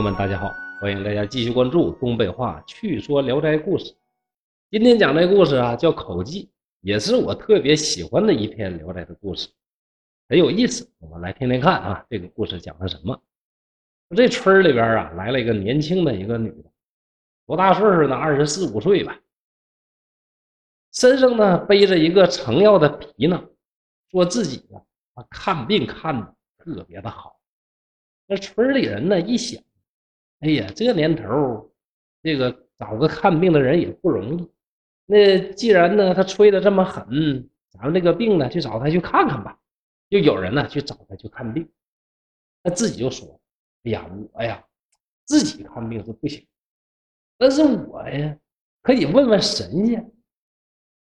朋友们，大家好，欢迎大家继续关注东北话趣说《聊斋故事》。今天讲这故事啊，叫《口技》，也是我特别喜欢的一篇《聊斋》的故事，很有意思。我们来听听看啊，这个故事讲的什么？这村里边啊，来了一个年轻的一个女的，多大岁数呢？二十四五岁吧，身上呢背着一个成药的皮囊，说自己啊看病看的特别的好。那村里人呢一想。哎呀，这年头，这个找个看病的人也不容易。那既然呢，他吹的这么狠，咱们这个病呢，去找他去看看吧。就有人呢去找他去看病，他自己就说：“哎呀，我呀，自己看病是不行，但是我呀，可以问问神仙。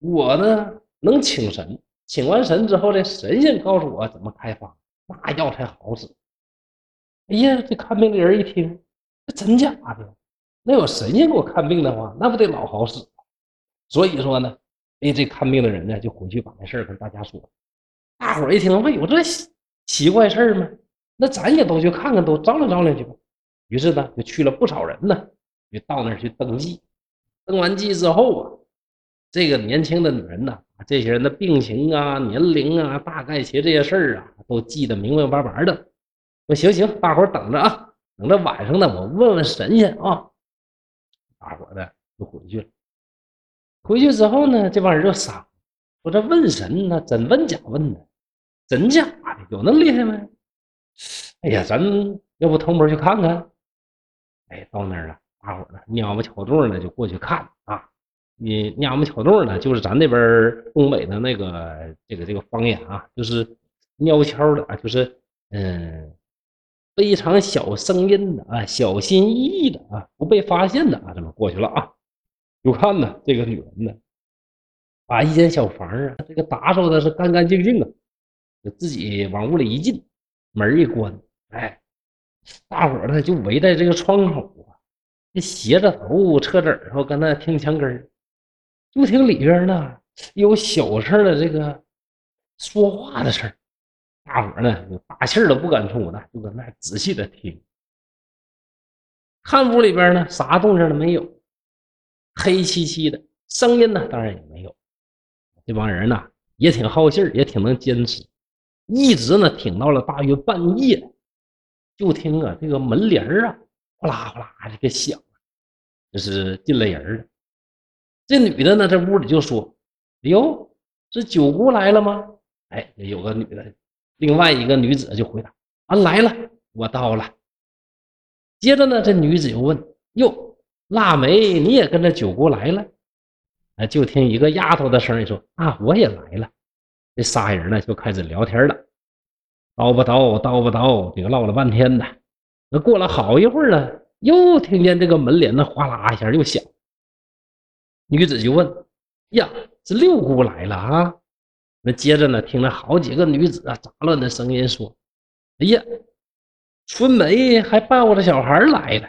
我呢能请神，请完神之后，呢神仙告诉我怎么开方，那药才好使。”哎呀，这看病的人一听。这真假的？那有神仙给我看病的话，那不得老好使？所以说呢，哎，这看病的人呢，就回去把这事儿跟大家说。大伙儿一听，问有这奇怪事儿吗？那咱也都去看看，都照亮照亮去吧。于是呢，就去了不少人呢，就到那儿去登记。登完记之后啊，这个年轻的女人呢，这些人的病情啊、年龄啊、大概些这些事儿啊，都记得明明白白的。说行行，大伙儿等着啊。等到晚上呢，我问问神仙啊，大伙的就回去了。回去之后呢，这帮人就傻，说这问神呢，真问假问的，真假的有那么厉害吗？哎呀，咱要不偷摸去看看？哎，到那儿了，大伙呢，蔫不巧动呢就过去看啊。你蔫不巧动呢，就是咱那边东北的那个这个这个方言啊，就是蔫悄的啊，就是嗯。非常小声音的啊，小心翼翼的啊，不被发现的啊，这么过去了啊？就看呢，这个女人呢，把一间小房啊，这个打扫的是干干净净的，自己往屋里一进，门一关，哎，大伙呢就围在这个窗口啊，这斜着头侧着耳朵跟那听墙根，就听里边呢有小声的这个说话的声。大伙呢，就大气儿都不敢出呢，就搁那仔细的听。看屋里边呢，啥动静都没有，黑漆漆的，声音呢当然也没有。这帮人呢也挺好信儿，也挺能坚持，一直呢挺到了大约半夜，就听啊这个门铃啊哗啦哗啦这个响，这是进来人了。这女的呢，这屋里就说：“哟，这九姑来了吗？”哎，有个女的。另外一个女子就回答：“啊，来了，我到了。”接着呢，这女子又问：“哟，腊梅，你也跟着九姑来了？”啊，就听一个丫头的声音说：“啊，我也来了。”这仨人呢就开始聊天了，叨吧叨，叨吧叨，这个唠了半天呢。那过了好一会儿呢，又听见这个门帘子哗啦一下又响。女子就问：“呀，这六姑来了啊？”那接着呢，听了好几个女子啊杂乱的声音说：“哎呀，春梅还抱着小孩来了。”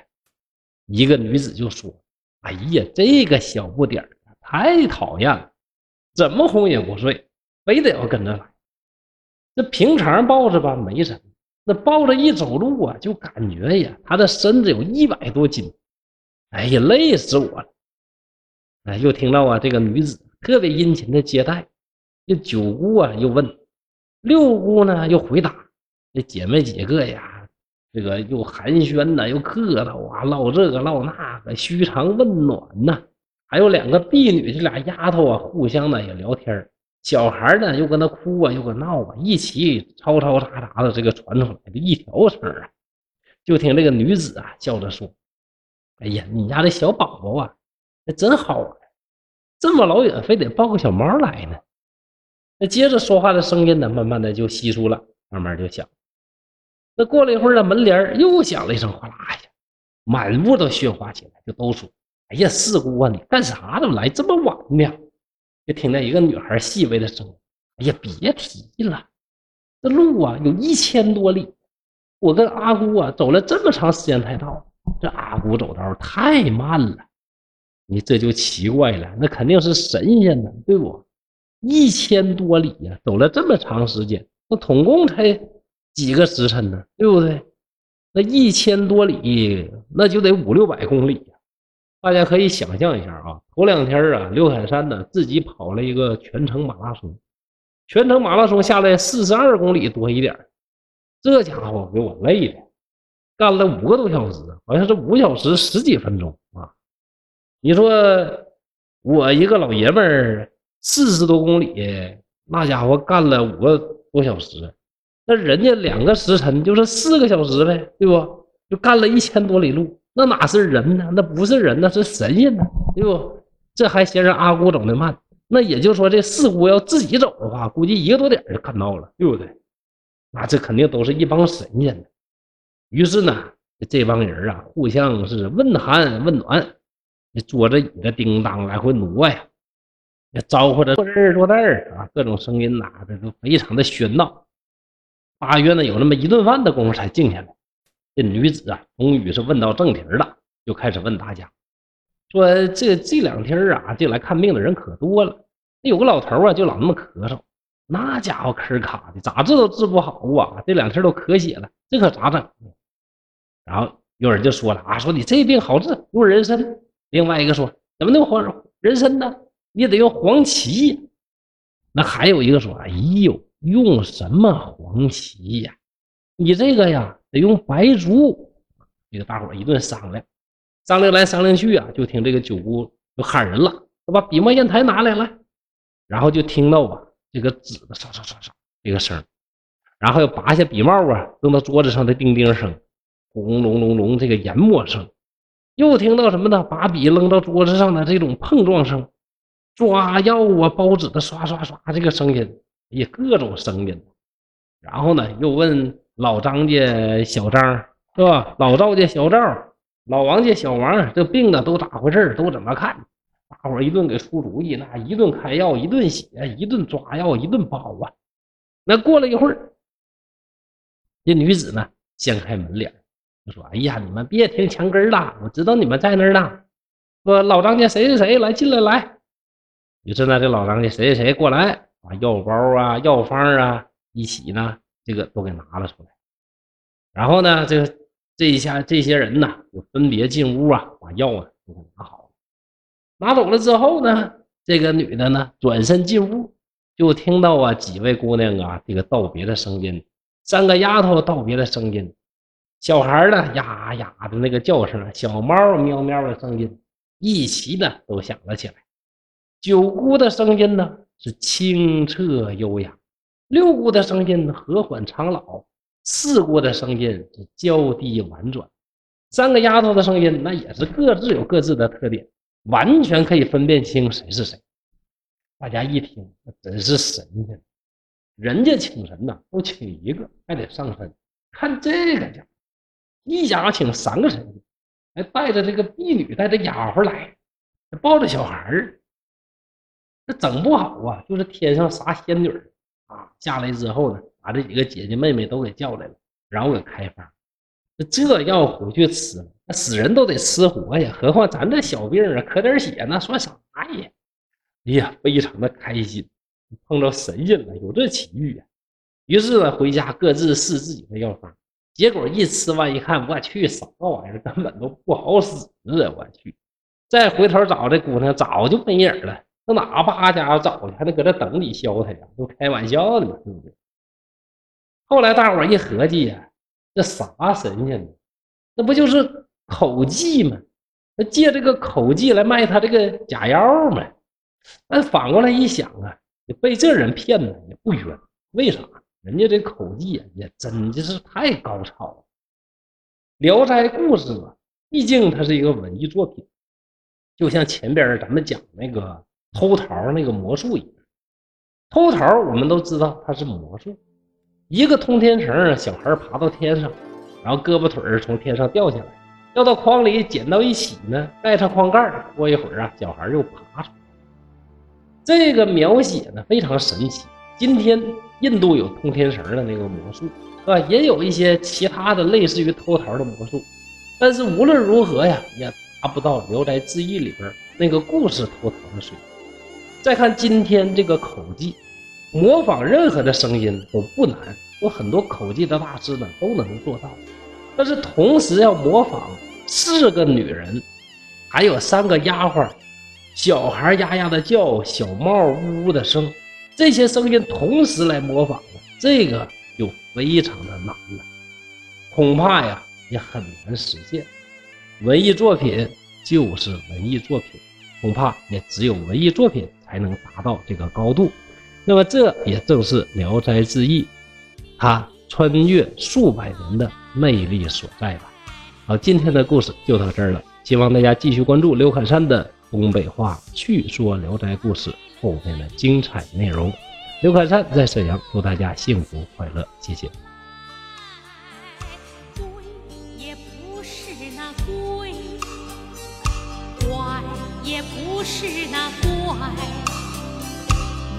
一个女子就说：“哎呀，这个小不点儿太讨厌了，怎么哄也不睡，非得要跟着来。这平常抱着吧没什么，那抱着一走路啊，就感觉呀，他的身子有一百多斤，哎呀，累死我了。”哎，又听到啊，这个女子特别殷勤的接待。这九姑啊，又问六姑呢，又回答这姐妹几个呀，这个又寒暄呐，又客套啊，唠这个唠那个，嘘寒问暖呐。还有两个婢女，这俩丫头啊，互相呢也聊天小孩呢又跟那哭啊，又搁闹啊，一起吵吵喳喳的，这个传出来的一条声啊。就听这个女子啊笑着说：“哎呀，你家这小宝宝啊，那真好玩，这么老远非得抱个小猫来呢。”那接着说话的声音呢，慢慢的就稀疏了，慢慢就响。那过了一会儿呢，门帘又响了一声，哗啦一下，满屋都喧哗起来，就都说：“哎呀，四姑啊，你干啥？怎么来这么晚呢？”就听见一个女孩细微的声音：“哎呀，别提了，这路啊有一千多里，我跟阿姑啊走了这么长时间才到。这阿姑走道太慢了，你这就奇怪了，那肯定是神仙呢，对不？”一千多里呀，走了这么长时间，那总共才几个时辰呢，对不对？那一千多里，那就得五六百公里呀。大家可以想象一下啊，头两天啊，刘海山呢自己跑了一个全程马拉松，全程马拉松下来四十二公里多一点，这家伙给我累的，干了五个多小时，好像是五小时十几分钟啊。你说我一个老爷们儿四十多公里，那家伙干了五个多小时，那人家两个时辰就是四个小时呗，对不？就干了一千多里路。那哪是人呢？那不是人，那是神仙呢，对不？这还嫌人阿姑走的慢。那也就说，这四姑要自己走的话，估计一个多点就看到了，对不对？那这肯定都是一帮神仙呢。于是呢，这帮人啊，互相是问寒问暖，你坐着椅子叮当来回挪呀，也招呼着坐这儿坐那儿啊，各种声音呐，这都非常的喧闹。大约呢有那么一顿饭的功夫才静下来。这女子啊，终于是问到正题了，就开始问大家，说这这两天啊，这来看病的人可多了。有个老头啊，就老那么咳嗽，那家伙咳卡的，咋治都治不好啊！这两天都咳血了，这可咋整？然后有人就说了啊，说你这病好治，用人参。另外一个说，怎么能黄人参呢？你得用黄芪。那还有一个说，哎呦，用什么黄芪呀？你这个呀。得用白术，这个大伙一顿商量，商量来商量去啊，就听这个九姑就喊人了，把笔墨砚台拿来了，然后就听到啊这个纸的唰唰唰唰这个声，然后又拔下笔帽啊扔到桌子上的叮叮声，轰隆隆隆这个研墨声，又听到什么呢？把笔扔到桌子上的这种碰撞声，抓药啊包纸的刷刷刷这个声音，也各种声音，然后呢又问。老张家小张是吧？老赵家小赵，老王家小王，这病呢都咋回事？都怎么看？大伙一顿给出主意，那一顿开药，一顿写，一顿抓药，一顿包啊。那过了一会儿，这女子呢掀开门帘，就说：“哎呀，你们别听墙根了，我知道你们在那儿呢。说老张家谁谁谁来进来来。于是呢，这老张家谁谁谁过来，把药包啊、药方啊一起呢。”这个都给拿了出来，然后呢，这这一下这些人呢，就分别进屋啊，把药啊都给拿好了。拿走了之后呢，这个女的呢，转身进屋，就听到啊几位姑娘啊这个道别的声音，三个丫头道别的声音，小孩呢呀呀的那个叫声，小猫喵喵的声音，一齐呢都响了起来。九姑的声音呢是清澈优雅。六姑的声音和缓长老，四姑的声音是娇低婉转，三个丫头的声音那也是各自有各自的特点，完全可以分辨清谁是谁。大家一听，那真是神仙！人家请神呐，不请一个，还得上身。看这个家，一家请三个神仙，还带着这个婢女，带着丫鬟来，抱着小孩儿，这整不好啊，就是天上啥仙女儿。啊，下来之后呢，把这几个姐姐妹妹都给叫来了，然后给开方。这要回去吃，那死人都得吃活呀，何况咱这小病啊，咳点血那算啥呀？哎呀，非常的开心，碰到神仙了，有这奇遇呀。于是呢，回家各自试自己的药方，结果一吃完一看，我去，啥玩意儿，根本都不好使啊！我去，再回头找这姑娘，早就没影了。那哪把家伙找去，还得搁这等你削他呀？都开玩笑呢嘛，对不对？后来大伙一合计呀，这啥神仙呢？那不就是口技吗？那借这个口技来卖他这个假药吗？但反过来一想啊，被这人骗了也不冤。为啥？人家这口技，也真的是太高超了。《聊斋故事》啊，毕竟它是一个文艺作品，就像前边咱们讲那个。偷桃那个魔术一样，偷桃我们都知道它是魔术，一个通天绳，小孩爬到天上，然后胳膊腿从天上掉下来，掉到筐里捡到一起呢，盖上筐盖过一会儿啊，小孩又爬出来。这个描写呢非常神奇。今天印度有通天绳的那个魔术，是吧？也有一些其他的类似于偷桃的魔术，但是无论如何呀，也达不到《聊斋志异》里边那个故事偷桃的水平。再看今天这个口技，模仿任何的声音都不难，有很多口技的大师呢都能做到。但是同时要模仿四个女人，还有三个丫鬟，小孩呀呀的叫，小猫呜呜的声，这些声音同时来模仿这个就非常的难了，恐怕呀也很难实现。文艺作品就是文艺作品，恐怕也只有文艺作品才能达到这个高度。那么这也正是《聊斋志异》它穿越数百年的魅力所在吧。好，今天的故事就到这儿了，希望大家继续关注刘侃山的东北话趣说《聊斋故事》后面的精彩内容。刘侃山在沈阳，祝大家幸福快乐，谢谢。是那怪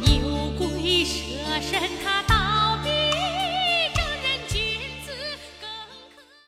牛鬼蛇神